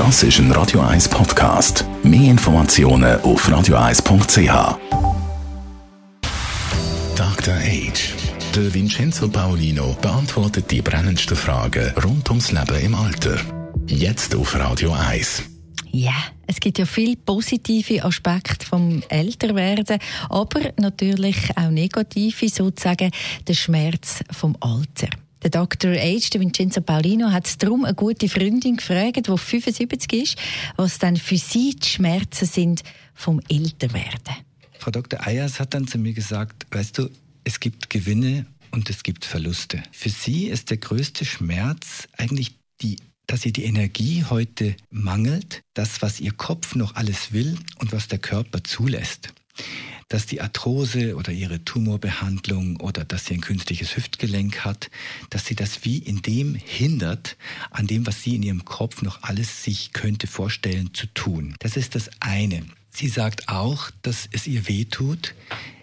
Das ist ein Radio 1 Podcast. Mehr Informationen auf radio1.ch. Dr. Age. Der Vincenzo Paolino beantwortet die brennendsten Fragen rund ums Leben im Alter. Jetzt auf Radio 1. Ja, es gibt ja viele positive Aspekte vom Älterwerden, aber natürlich auch negative, sozusagen der Schmerz vom Alter. Der Dr. H., der Vincenzo Paulino, hat darum eine gute Freundin gefragt, die 75 ist, was dann für sie die Schmerzen sind vom Älterwerden. Frau Dr. Ayers hat dann zu mir gesagt, weißt du, es gibt Gewinne und es gibt Verluste. Für sie ist der größte Schmerz eigentlich die dass ihr die Energie heute mangelt, das, was ihr Kopf noch alles will und was der Körper zulässt. Dass die Arthrose oder ihre Tumorbehandlung oder dass sie ein künstliches Hüftgelenk hat, dass sie das wie in dem hindert, an dem, was sie in ihrem Kopf noch alles sich könnte vorstellen zu tun. Das ist das eine. Sie sagt auch, dass es ihr weh tut,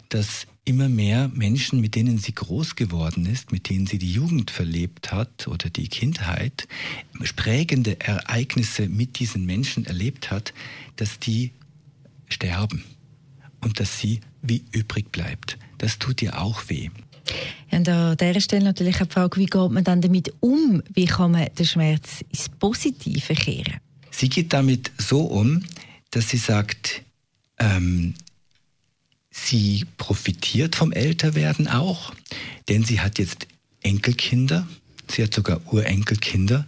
dass immer mehr Menschen, mit denen sie groß geworden ist, mit denen sie die Jugend verlebt hat oder die Kindheit, prägende Ereignisse mit diesen Menschen erlebt hat, dass die sterben und dass sie wie übrig bleibt. Das tut ihr auch weh. Und an dieser Stelle natürlich auch die Frage, wie geht man dann damit um? Wie kann man den Schmerz ins Positive kehren? Sie geht damit so um, dass sie sagt, ähm, Sie profitiert vom Älterwerden auch, denn sie hat jetzt Enkelkinder. Sie hat sogar Urenkelkinder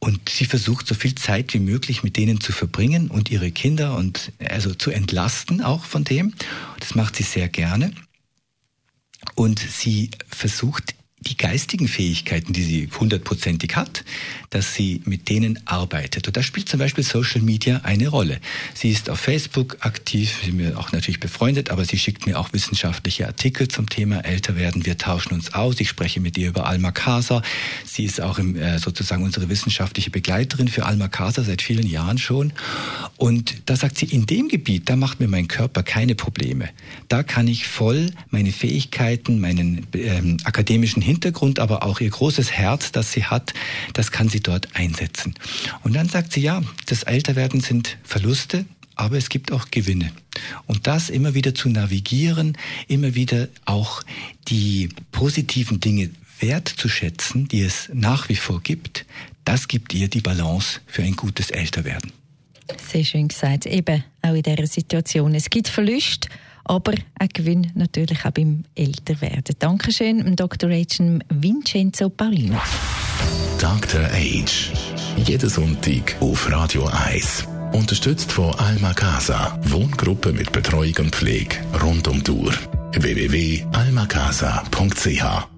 und sie versucht so viel Zeit wie möglich mit denen zu verbringen und ihre Kinder und also zu entlasten auch von dem. Das macht sie sehr gerne. Und sie versucht die geistigen Fähigkeiten, die sie hundertprozentig hat, dass sie mit denen arbeitet. Und da spielt zum Beispiel Social Media eine Rolle. Sie ist auf Facebook aktiv, ist mir auch natürlich befreundet, aber sie schickt mir auch wissenschaftliche Artikel zum Thema Älterwerden. Wir tauschen uns aus. Ich spreche mit ihr über Alma Casa. Sie ist auch im, äh, sozusagen unsere wissenschaftliche Begleiterin für Alma Casa seit vielen Jahren schon. Und da sagt sie, in dem Gebiet, da macht mir mein Körper keine Probleme. Da kann ich voll meine Fähigkeiten, meinen ähm, akademischen Hintergrund, aber auch ihr großes Herz, das sie hat, das kann sie dort einsetzen. Und dann sagt sie, ja, das Älterwerden sind Verluste, aber es gibt auch Gewinne. Und das immer wieder zu navigieren, immer wieder auch die positiven Dinge wertzuschätzen, die es nach wie vor gibt, das gibt ihr die Balance für ein gutes Älterwerden. Sehr schön gesagt. Eben auch in dieser Situation. Es gibt Verluste, aber ein Gewinn natürlich auch beim Älterwerden. Dankeschön, Dr. H. Vincenzo Paulino. Dr. Age. Jeden Sonntag auf Radio 1. Unterstützt von Alma Casa. Wohngruppe mit Betreuung und Pflege rund um die Uhr. www.almacasa.ch